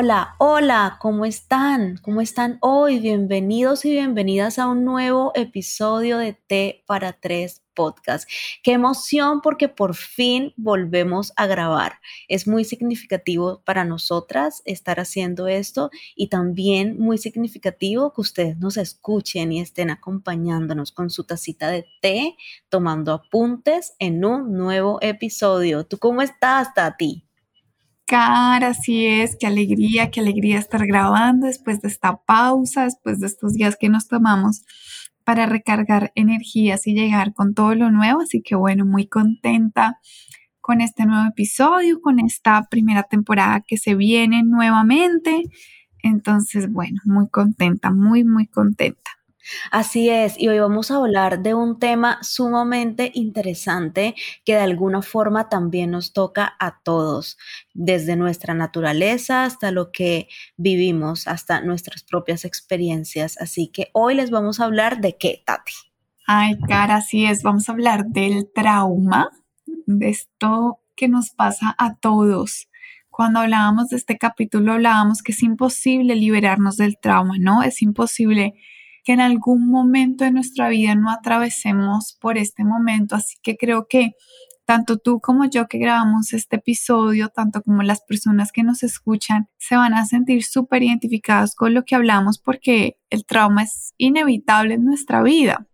Hola, hola, ¿cómo están? ¿Cómo están hoy? Bienvenidos y bienvenidas a un nuevo episodio de T para Tres podcast. Qué emoción porque por fin volvemos a grabar. Es muy significativo para nosotras estar haciendo esto y también muy significativo que ustedes nos escuchen y estén acompañándonos con su tacita de té, tomando apuntes en un nuevo episodio. ¿Tú cómo estás, Tati? Así es, qué alegría, qué alegría estar grabando después de esta pausa, después de estos días que nos tomamos para recargar energías y llegar con todo lo nuevo. Así que bueno, muy contenta con este nuevo episodio, con esta primera temporada que se viene nuevamente. Entonces, bueno, muy contenta, muy, muy contenta. Así es, y hoy vamos a hablar de un tema sumamente interesante que de alguna forma también nos toca a todos, desde nuestra naturaleza hasta lo que vivimos, hasta nuestras propias experiencias. Así que hoy les vamos a hablar de qué, Tati. Ay, cara, así es, vamos a hablar del trauma, de esto que nos pasa a todos cuando hablábamos de este capítulo hablábamos que es imposible liberarnos del trauma, ¿no? Es imposible que en algún momento de nuestra vida no atravesemos por este momento. Así que creo que tanto tú como yo que grabamos este episodio, tanto como las personas que nos escuchan, se van a sentir súper identificadas con lo que hablamos porque el trauma es inevitable en nuestra vida.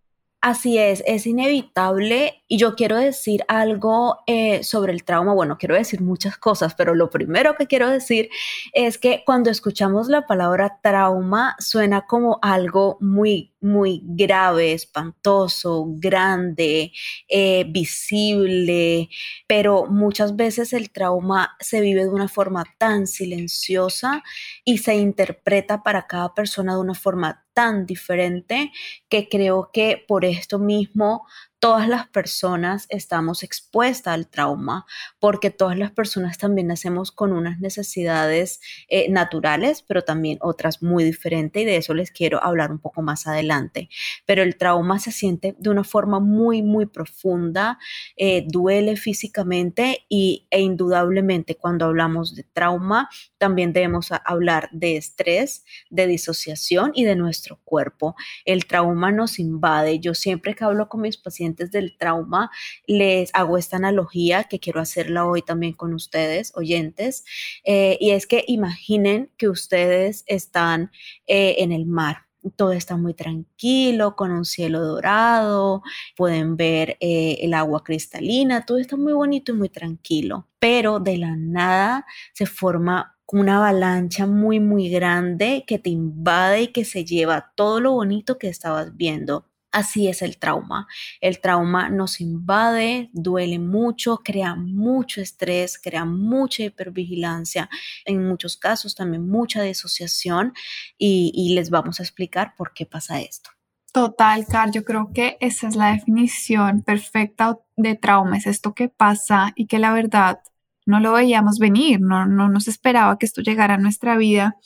Así es, es inevitable y yo quiero decir algo eh, sobre el trauma. Bueno, quiero decir muchas cosas, pero lo primero que quiero decir es que cuando escuchamos la palabra trauma suena como algo muy muy grave, espantoso, grande, eh, visible, pero muchas veces el trauma se vive de una forma tan silenciosa y se interpreta para cada persona de una forma tan diferente que creo que por esto mismo todas las personas estamos expuestas al trauma porque todas las personas también nacemos con unas necesidades eh, naturales, pero también otras muy diferentes y de eso les quiero hablar un poco más adelante. Pero el trauma se siente de una forma muy, muy profunda, eh, duele físicamente y, e indudablemente cuando hablamos de trauma también debemos hablar de estrés, de disociación y de nuestro cuerpo. El trauma nos invade. Yo siempre que hablo con mis pacientes, del trauma, les hago esta analogía que quiero hacerla hoy también con ustedes, oyentes, eh, y es que imaginen que ustedes están eh, en el mar todo está muy tranquilo, con un cielo dorado, pueden ver eh, el agua cristalina, todo está muy bonito y muy tranquilo, pero de la nada se forma una avalancha muy, muy grande que te invade y que se lleva todo lo bonito que estabas viendo. Así es el trauma. El trauma nos invade, duele mucho, crea mucho estrés, crea mucha hipervigilancia, en muchos casos también mucha disociación y, les vamos a explicar por qué pasa esto. Total, Car, yo creo que esa es la definición perfecta de trauma, es esto que pasa y que la verdad no lo veíamos venir, no, no nos esperaba que esto llegara a nuestra vida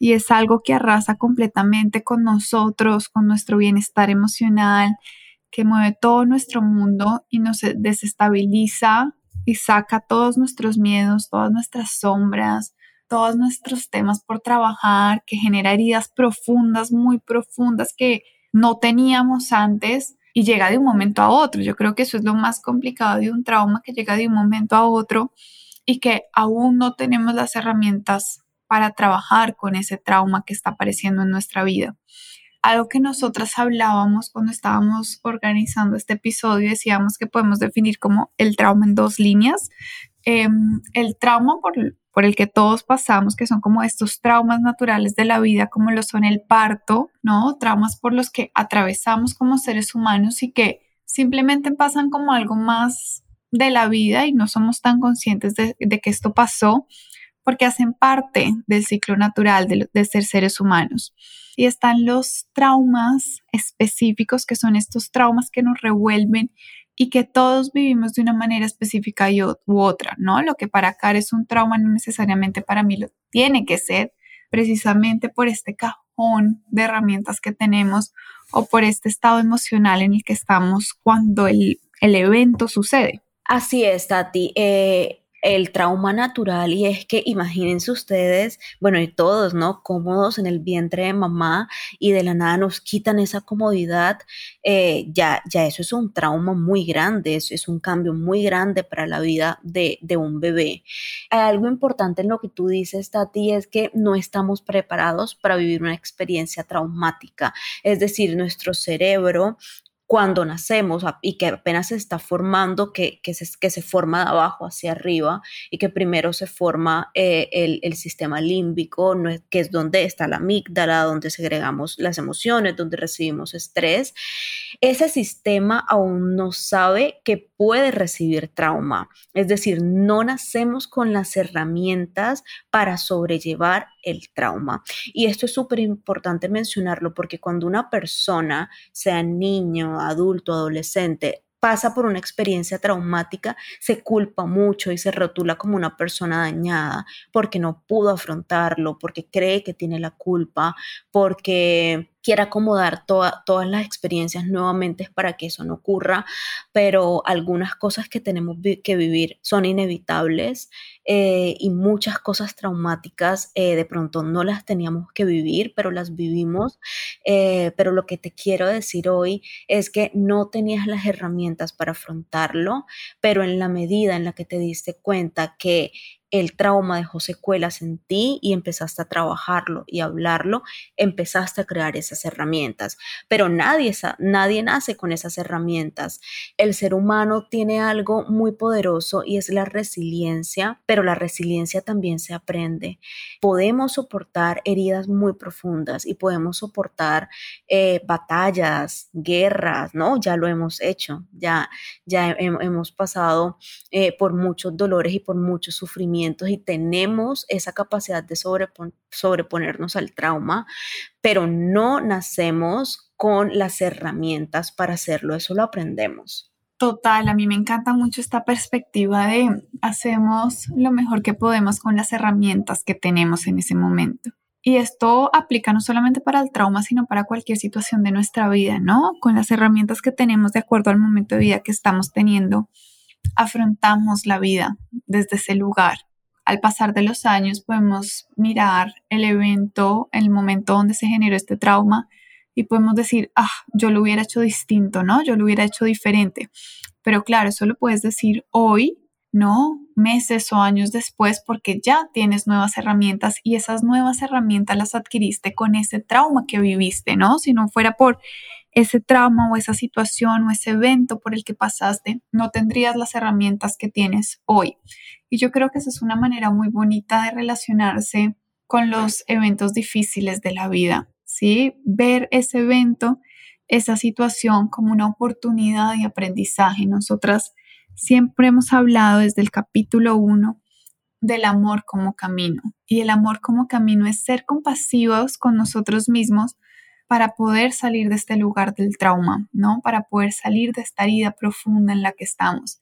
y es algo que arrasa completamente con nosotros, con nuestro bienestar emocional, que mueve todo nuestro mundo y nos desestabiliza y saca todos nuestros miedos, todas nuestras sombras, todos nuestros temas por trabajar, que genera heridas profundas, muy profundas que no teníamos antes y llega de un momento a otro. Yo creo que eso es lo más complicado de un trauma, que llega de un momento a otro y que aún no tenemos las herramientas para trabajar con ese trauma que está apareciendo en nuestra vida. Algo que nosotras hablábamos cuando estábamos organizando este episodio, decíamos que podemos definir como el trauma en dos líneas. Em, el trauma por, el que todos pasamos, que son como estos traumas naturales de la vida, como lo son el parto, ¿no? Traumas por los que atravesamos como seres humanos y que simplemente pasan como algo más de la vida y no somos tan conscientes de que esto pasó porque hacen parte del ciclo natural de, ser seres humanos. Y están los traumas específicos, que son estos traumas que nos revuelven y que todos vivimos de una manera específica y u otra, ¿no? Lo que para Car es un trauma no necesariamente para mí lo tiene que ser, precisamente por este cajón de herramientas que tenemos o por este estado emocional en el que estamos cuando el, el evento sucede. Así es, Tati. Eh, el trauma natural y es que imagínense ustedes, bueno, y todos, ¿no? Cómodos en el vientre de mamá y de la nada nos quitan esa comodidad, eh, ya, ya eso es un trauma muy grande, eso es un cambio muy grande para la vida de, de un bebé. Hay algo importante en lo que tú dices, Tati, es que no estamos preparados para vivir una experiencia traumática, es decir, nuestro cerebro cuando nacemos y que apenas se está formando, que, que, se, que se forma de abajo hacia arriba y que primero se forma eh, el, el, sistema límbico, que es donde está la amígdala, donde segregamos las emociones, donde recibimos estrés. Ese sistema aún no sabe que puede recibir trauma, es decir, no nacemos con las herramientas para sobrellevar el trauma. Y esto es súper importante mencionarlo porque cuando una persona, sea niño, adulto, adolescente, pasa por una experiencia traumática, se culpa mucho y se rotula como una persona dañada porque no pudo afrontarlo, porque cree que tiene la culpa, porque quiere acomodar todas las experiencias nuevamente para que eso no ocurra, pero algunas cosas que tenemos que vivir son inevitables eh, y muchas cosas traumáticas eh, de pronto no las teníamos que vivir, pero las vivimos. Eh, pero lo que te quiero decir hoy es que no tenías las herramientas para afrontarlo, pero en la medida en la que te diste cuenta que el trauma dejó secuelas en ti y empezaste a trabajarlo y hablarlo, empezaste a crear esas herramientas. Pero nadie, nadie nace con esas herramientas. El ser humano tiene algo muy poderoso y es la resiliencia, pero la resiliencia también se aprende. Podemos soportar heridas muy profundas y podemos soportar eh, batallas, guerras, ¿no? Ya lo hemos hecho, ya, ya hemos pasado eh, por muchos dolores y por muchos sufrimientos y tenemos esa capacidad de sobreponernos al trauma, pero no nacemos con las herramientas para hacerlo, eso lo aprendemos. Total, a mí me encanta mucho esta perspectiva de hacemos lo mejor que podemos con las herramientas que tenemos en ese momento. Y esto aplica no solamente para el trauma, sino para cualquier situación de nuestra vida, ¿no? Con las herramientas que tenemos de acuerdo al momento de vida que estamos teniendo, afrontamos la vida desde ese lugar al pasar de los años podemos mirar el evento, el momento donde se generó este trauma y podemos decir, ah, yo lo hubiera hecho distinto, ¿no? Yo lo hubiera hecho diferente. Pero claro, eso lo puedes decir hoy, ¿no? Meses o años después porque ya tienes nuevas herramientas y esas nuevas herramientas las adquiriste con ese trauma que viviste, ¿no? Si no fuera por ese trauma o esa situación o ese evento por el que pasaste, no tendrías las herramientas que tienes hoy. Y yo creo que esa es una manera muy bonita de relacionarse con los eventos difíciles de la vida, ¿sí? Ver ese evento, esa situación como una oportunidad de aprendizaje. Nosotras siempre hemos hablado desde el capítulo 1 del amor como camino. Y el amor como camino es ser compasivos con nosotros mismos para poder salir de este lugar del trauma, ¿no? Para poder salir de esta herida profunda en la que estamos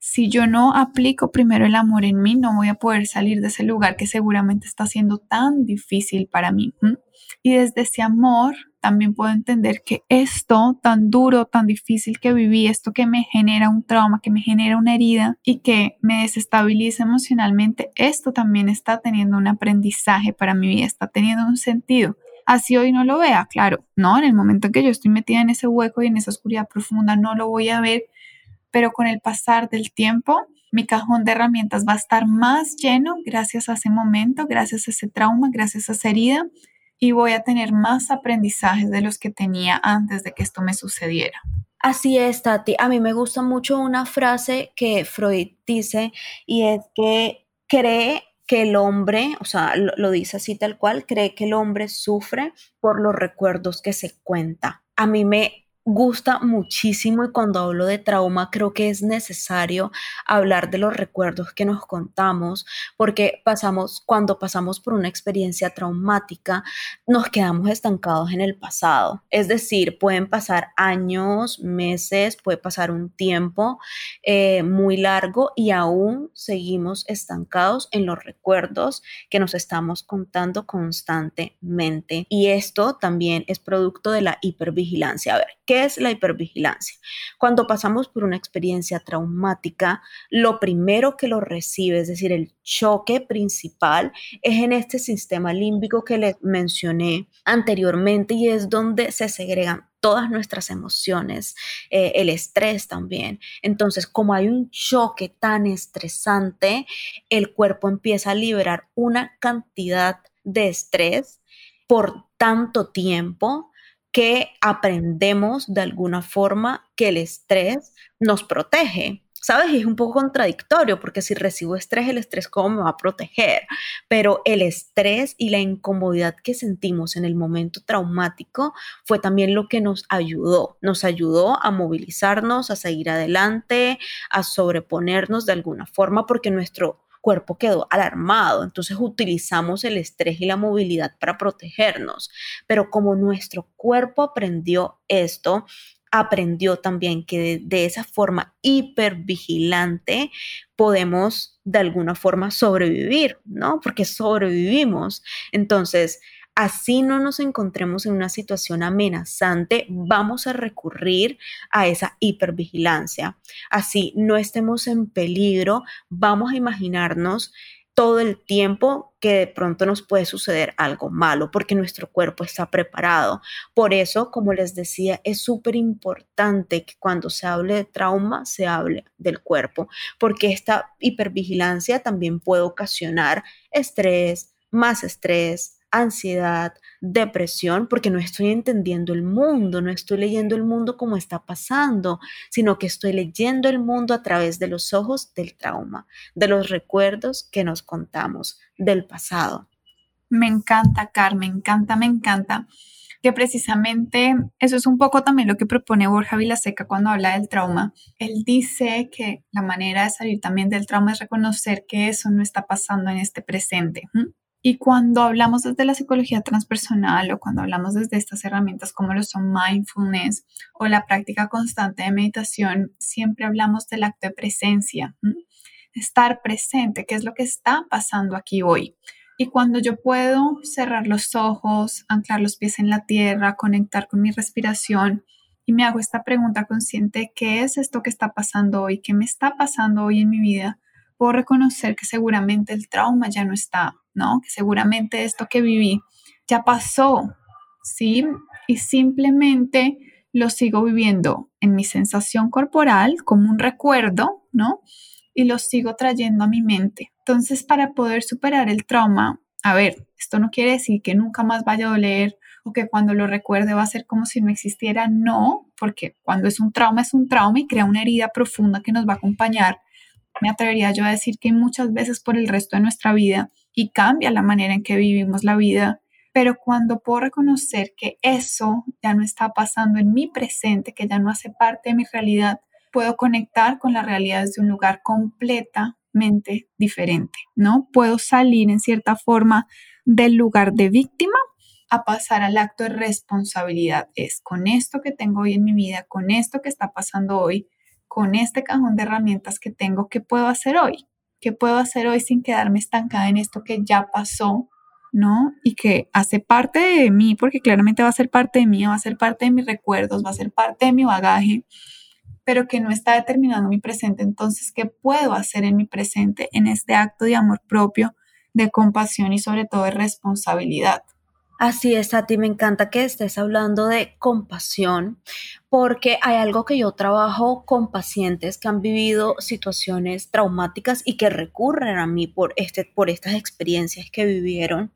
si yo no aplico primero el amor en mí, no voy a poder salir de ese lugar que seguramente está siendo tan difícil para mí. Y desde ese amor también puedo entender que esto tan duro, tan difícil que viví, esto que me genera un trauma, que me genera una herida y que me desestabiliza emocionalmente, esto también está teniendo un aprendizaje para mi vida, está teniendo un sentido. Así hoy no lo vea, claro, no, en el momento en que yo estoy metida en ese hueco y en esa oscuridad profunda, no lo voy a ver pero con el pasar del tiempo, mi cajón de herramientas va a estar más lleno gracias a ese momento, gracias a ese trauma, gracias a esa herida y voy a tener más aprendizajes de los que tenía antes de que esto me sucediera. Así es, Tati. A mí me gusta mucho una frase que Freud dice y es que cree que el hombre, o sea, lo, dice así tal cual, cree que el hombre sufre por los recuerdos que se cuenta. A mí me gusta muchísimo y cuando hablo de trauma creo que es necesario hablar de los recuerdos que nos contamos porque pasamos cuando pasamos por una experiencia traumática nos quedamos estancados en el pasado. Es decir pueden pasar años meses puede pasar un tiempo eh, muy largo y aún seguimos estancados en los recuerdos que nos estamos contando constantemente. Y esto también es producto de la hipervigilancia. A ver ¿Qué es la hipervigilancia? Cuando pasamos por una experiencia traumática, lo primero que lo recibe, es decir, el choque principal, es en este sistema límbico que les mencioné anteriormente y es donde se segregan todas nuestras emociones, eh, el estrés también. Entonces, como hay un choque tan estresante, el cuerpo empieza a liberar una cantidad de estrés por tanto tiempo que aprendemos de alguna forma que el estrés nos protege. ¿Sabes? Es un poco contradictorio porque si recibo estrés, el estrés cómo me va a proteger. Pero el estrés y la incomodidad que sentimos en el momento traumático fue también lo que nos ayudó. Nos ayudó a movilizarnos, a seguir adelante, a sobreponernos de alguna forma porque nuestro cuerpo quedó alarmado, entonces utilizamos el estrés y la movilidad para protegernos, pero como nuestro cuerpo aprendió esto, aprendió también que de, esa forma hipervigilante podemos de alguna forma sobrevivir, ¿no? Porque sobrevivimos. Entonces, así no nos encontremos en una situación amenazante, vamos a recurrir a esa hipervigilancia. Así no estemos en peligro, vamos a imaginarnos todo el tiempo que de pronto nos puede suceder algo malo, porque nuestro cuerpo está preparado. Por eso, como les decía, es súper importante que cuando se hable de trauma, se hable del cuerpo, porque esta hipervigilancia también puede ocasionar estrés, más estrés, ansiedad, depresión, porque no estoy entendiendo el mundo, no estoy leyendo el mundo como está pasando, sino que estoy leyendo el mundo a través de los ojos del trauma, de los recuerdos que nos contamos del pasado. Me encanta, Carmen, me encanta, me encanta que precisamente eso es un poco también lo que propone Borja Vilaseca cuando habla del trauma. Él dice que la manera de salir también del trauma es reconocer que eso no está pasando en este presente. Y cuando hablamos desde la psicología transpersonal o cuando hablamos desde estas herramientas como lo son mindfulness o la práctica constante de meditación, siempre hablamos del acto de presencia, estar presente, qué es lo que está pasando aquí hoy. Y cuando yo puedo cerrar los ojos, anclar los pies en la tierra, conectar con mi respiración y me hago esta pregunta consciente, ¿qué es esto que está pasando hoy? ¿Qué me está pasando hoy en mi vida? Puedo reconocer que seguramente el trauma ya no está, ¿no? Que seguramente esto que viví ya pasó, ¿sí? Y simplemente lo sigo viviendo en mi sensación corporal como un recuerdo, ¿no? Y lo sigo trayendo a mi mente. Entonces, para poder superar el trauma, a ver, esto no quiere decir que nunca más vaya a doler o que cuando lo recuerde va a ser como si no existiera, no, porque cuando es un trauma es un trauma y crea una herida profunda que nos va a acompañar. Me atrevería yo a decir que muchas veces por el resto de nuestra vida y cambia la manera en que vivimos la vida. Pero cuando puedo reconocer que eso ya no está pasando en mi presente, que ya no hace parte de mi realidad, puedo conectar con la realidad desde un lugar completamente diferente, ¿no? Puedo salir en cierta forma del lugar de víctima a pasar al acto de responsabilidad. Es con esto que tengo hoy en mi vida, con esto que está pasando hoy, con este cajón de herramientas que tengo, ¿qué puedo hacer hoy? ¿Qué puedo hacer hoy sin quedarme estancada en esto que ya pasó? ¿no? Y que hace parte de mí, porque claramente va a ser parte de mí, va a ser parte de mis recuerdos, va a ser parte de mi bagaje, pero que no está determinando mi presente. Entonces, ¿qué puedo hacer en mi presente en este acto de amor propio, de compasión y sobre todo de responsabilidad? Así es, a ti me encanta que estés hablando de compasión, porque hay algo que yo trabajo con pacientes que han vivido situaciones traumáticas y que recurren a mí por, este, por estas experiencias que vivieron.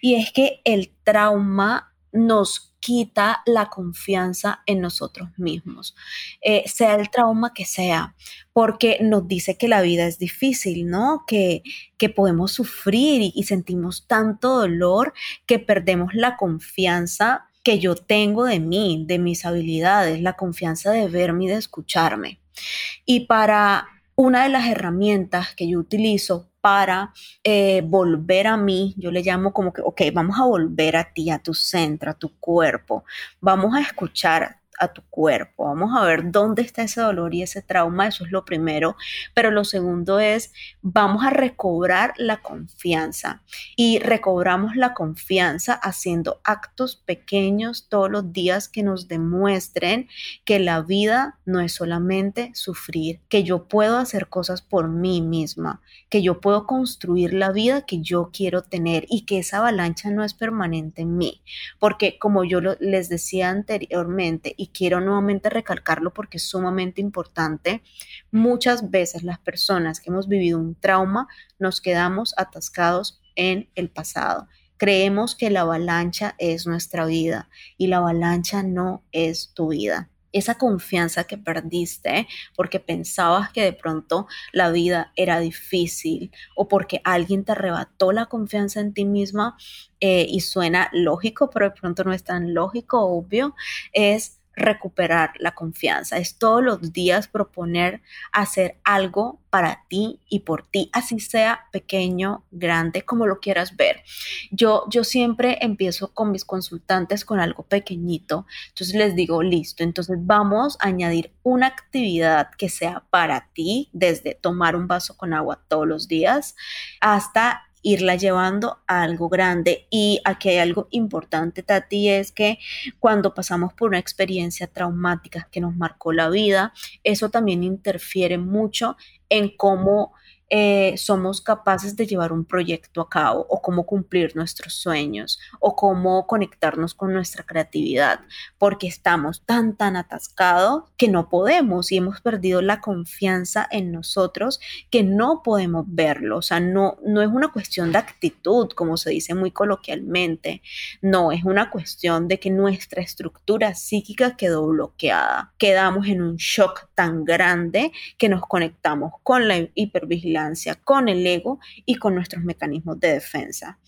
Y es que el trauma nos quita la confianza en nosotros mismos, eh, sea el trauma que sea, porque nos dice que la vida es difícil, ¿no? Que, que podemos sufrir y, y sentimos tanto dolor que perdemos la confianza que yo tengo de mí, de mis habilidades, la confianza de verme y de escucharme. Y para una de las herramientas que yo utilizo para eh, volver a mí, yo le llamo como que, ok, vamos a volver a ti, a tu centro, a tu cuerpo, vamos a escuchar a tu cuerpo, vamos a ver dónde está ese dolor y ese trauma, eso es lo primero, pero lo segundo es, vamos a recobrar la confianza. Y recobramos la confianza haciendo actos pequeños todos los días que nos demuestren que la vida no es solamente sufrir, que yo puedo hacer cosas por mí misma, que yo puedo construir la vida que yo quiero tener y que esa avalancha no es permanente en mí, porque como yo les decía anteriormente y quiero nuevamente recalcarlo porque es sumamente importante, muchas veces las personas que hemos vivido un trauma nos quedamos atascados en el pasado. Creemos que la avalancha es nuestra vida y la avalancha no es tu vida esa confianza que perdiste porque pensabas que de pronto la vida era difícil o porque alguien te arrebató la confianza en ti misma eh, y suena lógico, pero de pronto no es tan lógico, obvio, es recuperar la confianza, es todos los días proponer hacer algo para ti y por ti, así sea pequeño, grande, como lo quieras ver. Yo, yo siempre empiezo con mis consultantes con algo pequeñito, entonces les digo, listo, entonces vamos a añadir una actividad que sea para ti, desde tomar un vaso con agua todos los días hasta irla llevando a algo grande. Y aquí hay algo importante, Tati, es que cuando pasamos por una experiencia traumática que nos marcó la vida, eso también interfiere mucho en cómo eh, somos capaces de llevar un proyecto a cabo o cómo cumplir nuestros sueños o cómo conectarnos con nuestra creatividad, porque estamos tan, tan atascados que no podemos y hemos perdido la confianza en nosotros que no podemos verlo. O sea, no, no es una cuestión de actitud, como se dice muy coloquialmente, no, es una cuestión de que nuestra estructura psíquica quedó bloqueada. Quedamos en un shock tan grande que nos conectamos con la hipervigilancia con el ego y con nuestros mecanismos de defensa.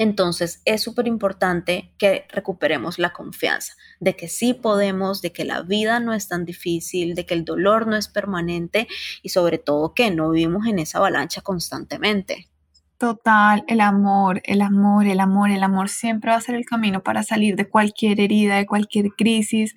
Entonces es súper importante que recuperemos la confianza de que sí podemos, de que la vida no es tan difícil, de que el dolor no es permanente y sobre todo que no vivimos en esa avalancha constantemente. Total, el amor, el amor, el amor, el amor siempre va a ser el camino para salir de cualquier herida, de cualquier crisis.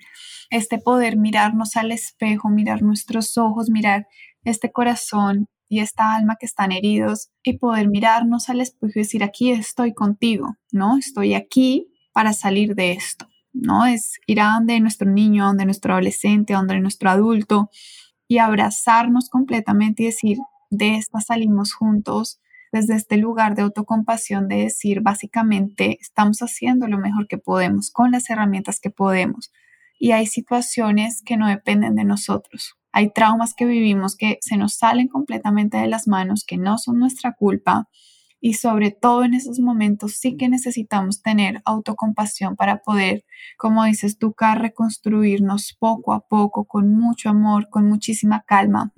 Este poder mirarnos al espejo, mirar nuestros ojos, mirar este corazón y esta alma que están heridos y poder mirarnos al espejo y decir, aquí estoy contigo, ¿no? Estoy aquí para salir de esto, ¿no? Es ir a donde nuestro niño, donde nuestro adolescente, donde nuestro adulto y abrazarnos completamente y decir, de esta salimos juntos desde este lugar de autocompasión, de decir, básicamente, estamos haciendo lo mejor que podemos con las herramientas que podemos. Y hay situaciones que no dependen de nosotros, hay traumas que vivimos que se nos salen completamente de las manos, que no son nuestra culpa. Y sobre todo en esos momentos sí que necesitamos tener autocompasión para poder, como dices tú, reconstruirnos poco a poco, con mucho amor, con muchísima calma.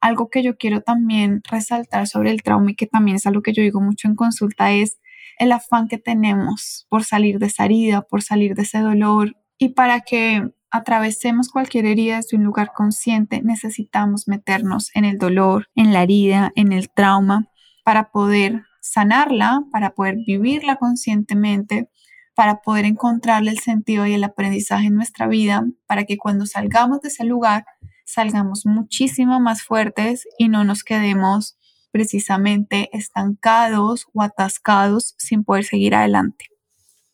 Algo que yo quiero también resaltar sobre el trauma y que también es algo que yo digo mucho en consulta es el afán que tenemos por salir de esa herida, por salir de ese dolor y para que atravesemos cualquier herida desde un lugar consciente, necesitamos meternos en el dolor, en la herida, en el trauma, para poder sanarla, para poder vivirla conscientemente, para poder encontrarle el sentido y el aprendizaje en nuestra vida, para que cuando salgamos de ese lugar salgamos muchísimo más fuertes y no nos quedemos precisamente estancados o atascados sin poder seguir adelante.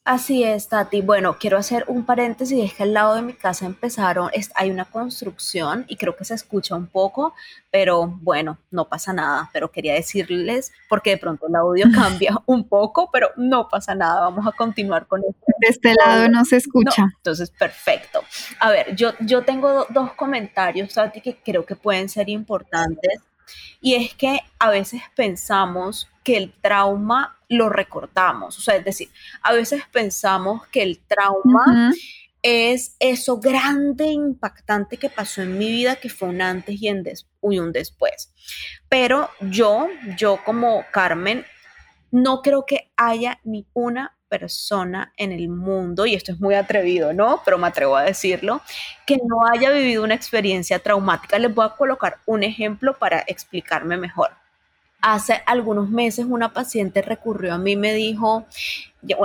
Así es, Tati. Bueno, quiero hacer un paréntesis, es que al lado de mi casa empezaron, hay una construcción y creo que se escucha un poco, pero bueno, no pasa nada, pero quería decirles, porque de pronto el audio cambia un poco, pero no pasa nada, vamos a continuar con esto. De este lado no se escucha. entonces, perfecto. A ver, yo, yo tengo dos comentarios, Tati, que creo que pueden ser importantes, y es que a veces pensamos que el trauma lo recordamos. O sea, es decir, a veces pensamos que el trauma es eso grande, impactante que pasó en mi vida, que fue un antes y, un después. Pero yo, yo como Carmen, no creo que haya ni una persona en el mundo, y esto es muy atrevido, ¿no? Pero me atrevo a decirlo, que no haya vivido una experiencia traumática. Les voy a colocar un ejemplo para explicarme mejor hace algunos meses una paciente recurrió a mí me dijo,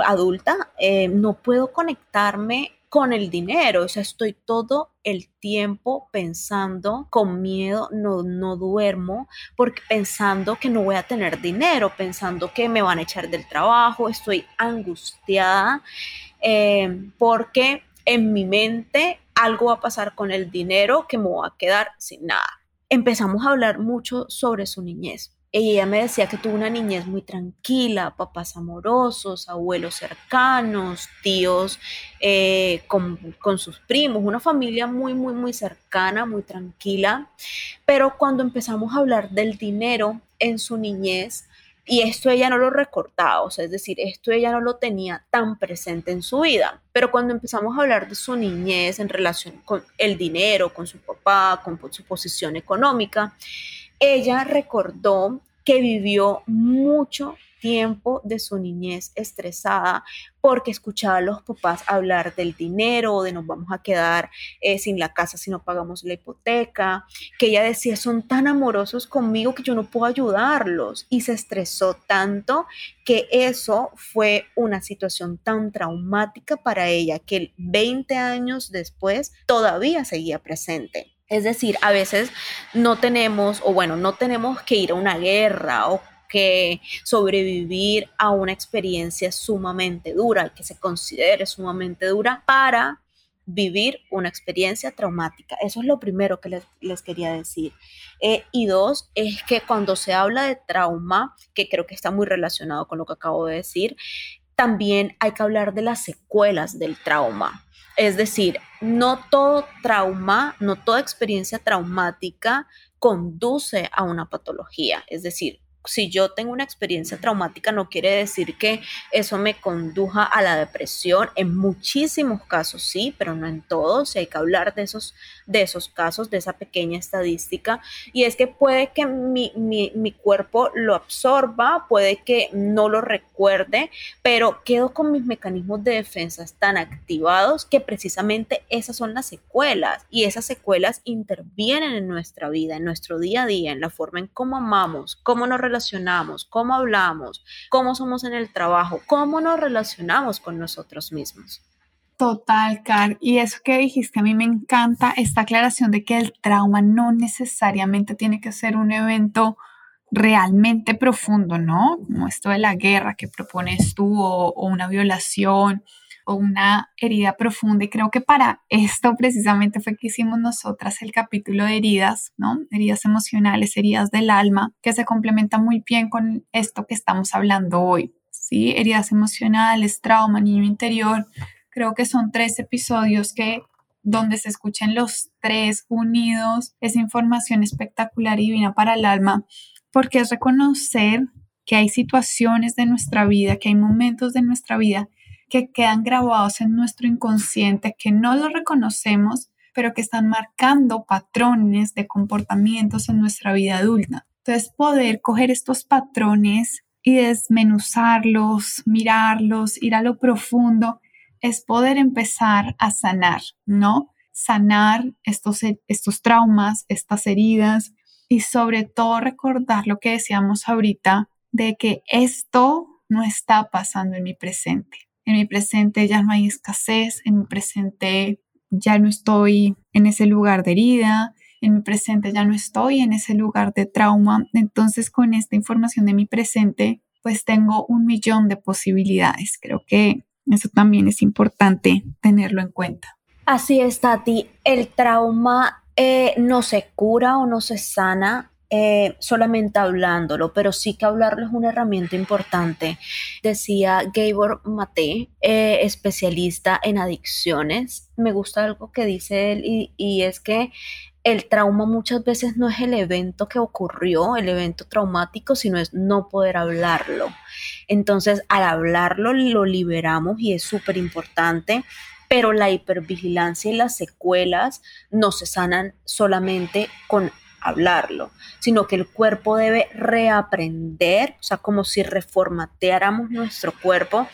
adulta, eh, no puedo conectarme con el dinero, o sea, estoy todo el tiempo pensando con miedo, no, no duermo, porque pensando que no voy a tener dinero, pensando que me van a echar del trabajo, estoy angustiada eh, porque en mi mente algo va a pasar con el dinero que me va a quedar sin nada. Empezamos a hablar mucho sobre su niñez ella me decía que tuvo una niñez muy tranquila, papás amorosos, abuelos cercanos, tíos eh, con, con, sus primos, una familia muy, muy, muy cercana, muy tranquila. Pero cuando empezamos a hablar del dinero en su niñez, y esto ella no lo recordaba, o sea, es decir, esto ella no lo tenía tan presente en su vida. Pero cuando empezamos a hablar de su niñez en relación con el dinero, con su papá, con su posición económica, ella recordó que vivió mucho tiempo de su niñez estresada porque escuchaba a los papás hablar del dinero, de nos vamos a quedar eh, sin la casa si no pagamos la hipoteca, que ella decía, son tan amorosos conmigo que yo no puedo ayudarlos y se estresó tanto que eso fue una situación tan traumática para ella que 20 años después todavía seguía presente. Es decir, a veces no tenemos, o bueno, no tenemos que ir a una guerra o que sobrevivir a una experiencia sumamente dura, que se considere sumamente dura para vivir una experiencia traumática. Eso es lo primero que les, quería decir. Eh, y dos, es que cuando se habla de trauma, que creo que está muy relacionado con lo que acabo de decir, también hay que hablar de las secuelas del trauma. Es decir, no todo trauma, no toda experiencia traumática conduce a una patología. Es decir, si yo tengo una experiencia traumática no quiere decir que eso me conduja a la depresión. En muchísimos casos sí, pero no en todos. hay que hablar de esos, de esos casos, de esa pequeña estadística. Y es que puede que mi, mi cuerpo lo absorba, puede que no lo recuerde, pero quedo con mis mecanismos de defensa tan activados que precisamente esas son las secuelas. Y esas secuelas intervienen en nuestra vida, en nuestro día a día, en la forma en cómo amamos, cómo nos relacionamos, cómo hablamos, cómo somos en el trabajo, cómo nos relacionamos con nosotros mismos. Total, Car. Y eso que dijiste, a mí me encanta esta aclaración de que el trauma no necesariamente tiene que ser un evento realmente profundo, ¿no? Como esto de la guerra que propones tú o, o una violación una herida profunda y creo que para esto precisamente fue que hicimos nosotras el capítulo de heridas, ¿no? Heridas emocionales, heridas del alma, que se complementa muy bien con esto que estamos hablando hoy, ¿sí? Heridas emocionales, trauma, niño interior. Creo que son tres episodios que donde se escuchen los tres unidos, es información espectacular y divina para el alma, porque es reconocer que hay situaciones de nuestra vida, que hay momentos de nuestra vida que quedan grabados en nuestro inconsciente, que no lo reconocemos, pero que están marcando patrones de comportamientos en nuestra vida adulta. Entonces, poder coger estos patrones y desmenuzarlos, mirarlos, ir a lo profundo, es poder empezar a sanar, ¿no? Sanar estos, estos traumas, estas heridas y sobre todo recordar lo que decíamos ahorita de que esto no está pasando en mi presente en mi presente ya no hay escasez, en mi presente ya no estoy en ese lugar de herida, en mi presente ya no estoy en ese lugar de trauma. Entonces con esta información de mi presente, pues tengo un millón de posibilidades. Creo que eso también es importante tenerlo en cuenta. Así es, Tati. El trauma eh, no se cura o no se sana eh, solamente hablándolo, pero sí que hablarlo es una herramienta importante. Decía Gabor Mate, eh, especialista en adicciones. Me gusta algo que dice él y, y es que el trauma muchas veces no es el evento que ocurrió, el evento traumático, sino es no poder hablarlo. Entonces, al hablarlo, lo liberamos y es súper importante pero la hipervigilancia y las secuelas no se sanan solamente con hablarlo, sino que el cuerpo debe reaprender, o sea, como si reformateáramos nuestro cuerpo,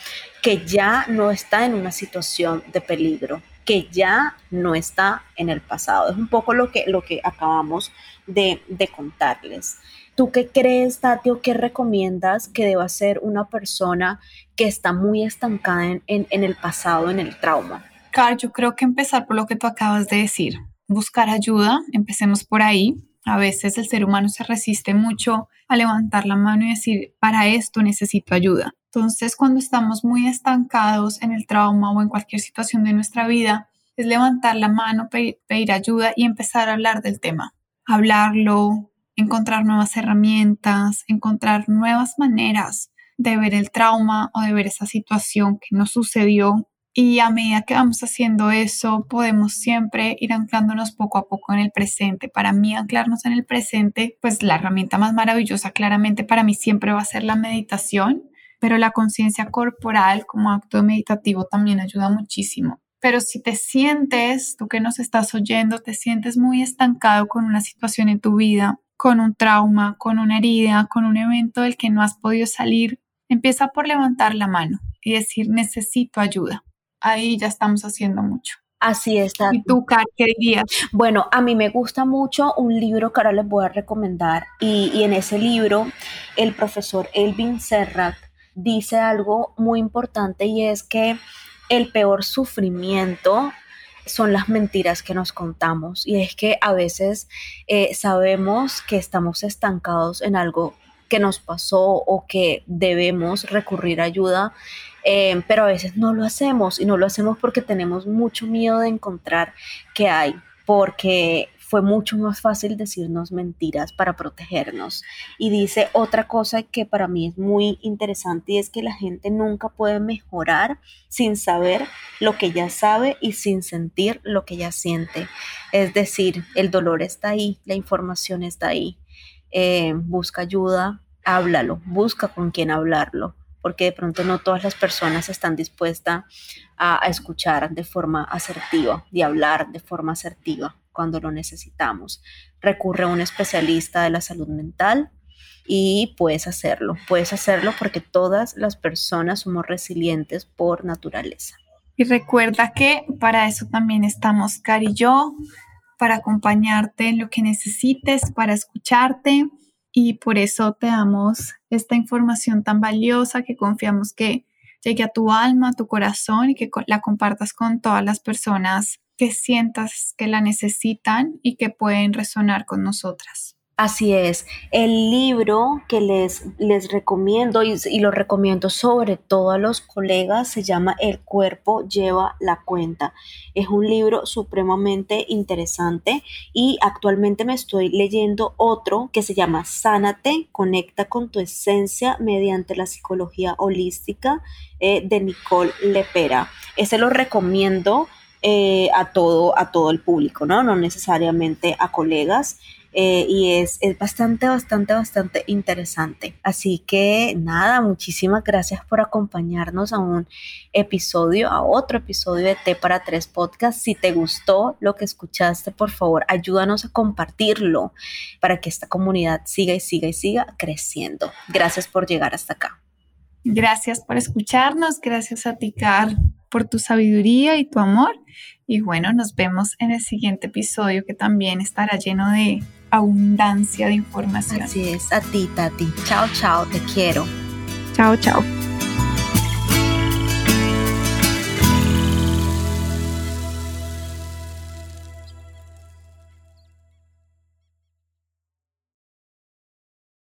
que ya no está en una situación de peligro, que ya no está en el pasado. Es un poco lo que, lo que acabamos de, contarles. ¿Tú qué crees, Tati, o qué recomiendas que deba ser una persona que está muy estancada en, en el pasado, en el trauma? Car, yo creo que empezar por lo que tú acabas de decir, buscar ayuda, empecemos por ahí. A veces el ser humano se resiste mucho a levantar la mano y decir, para esto necesito ayuda. Entonces, cuando estamos muy estancados en el trauma o en cualquier situación de nuestra vida, es levantar la mano, pedir, ayuda y empezar a hablar del tema. Hablarlo, encontrar nuevas herramientas, encontrar nuevas maneras de ver el trauma o de ver esa situación que nos sucedió. Y a medida que vamos haciendo eso, podemos siempre ir anclándonos poco a poco en el presente. Para mí, anclarnos en el presente, pues la herramienta más maravillosa claramente para mí siempre va a ser la meditación, pero la conciencia corporal como acto meditativo también ayuda muchísimo. Pero si te sientes, tú que nos estás oyendo, te sientes muy estancado con una situación en tu vida, con un trauma, con una herida, con un evento del que no has podido salir, empieza por levantar la mano y decir necesito ayuda. Ahí ya estamos haciendo mucho. Así es. ¿Y tú, qué dirías? Bueno, a mí me gusta mucho un libro que ahora les voy a recomendar y, y en ese libro el profesor Elvin Serrat dice algo muy importante y es que el peor sufrimiento son las mentiras que nos contamos. Y es que a veces eh, sabemos que estamos estancados en algo que nos pasó o que debemos recurrir a ayuda, eh, pero a veces no lo hacemos y no lo hacemos porque tenemos mucho miedo de encontrar qué hay, porque fue mucho más fácil decirnos mentiras para protegernos. Y dice otra cosa que para mí es muy interesante y es que la gente nunca puede mejorar sin saber lo que ya sabe y sin sentir lo que ya siente. Es decir, el dolor está ahí, la información está ahí. Eh, busca ayuda, háblalo, busca con quién hablarlo porque de pronto no todas las personas están dispuestas a, escuchar de forma asertiva y hablar de forma asertiva cuando lo necesitamos. Recurre a un especialista de la salud mental y puedes hacerlo. Puedes hacerlo porque todas las personas somos resilientes por naturaleza. Y recuerda que para eso también estamos, Cari y yo, para acompañarte en lo que necesites, para escucharte. Y por eso te damos esta información tan valiosa que confiamos que llegue a tu alma, a tu corazón y que la compartas con todas las personas que sientas que la necesitan y que pueden resonar con nosotras. Así es, el libro que les, les recomiendo y, lo recomiendo sobre todo a los colegas se llama El cuerpo lleva la cuenta. Es un libro supremamente interesante y actualmente me estoy leyendo otro que se llama Sánate, conecta con tu esencia mediante la psicología holística eh, de Nicole Lepera. Ese lo recomiendo eh, a, todo, a todo el público, ¿no? No necesariamente a colegas. Eh, y es, es, bastante, bastante, bastante interesante. Así que nada, muchísimas gracias por acompañarnos a un episodio, a otro episodio de T para Tres Podcast. Si te gustó lo que escuchaste, por favor, ayúdanos a compartirlo para que esta comunidad siga y siga y siga creciendo. Gracias por llegar hasta acá. Gracias por escucharnos, gracias a ti, Car, por tu sabiduría y tu amor. Y bueno, nos vemos en el siguiente episodio que también estará lleno de abundancia de información. Así es, a ti, Tati. Chao, chao, te quiero. Chao, chao.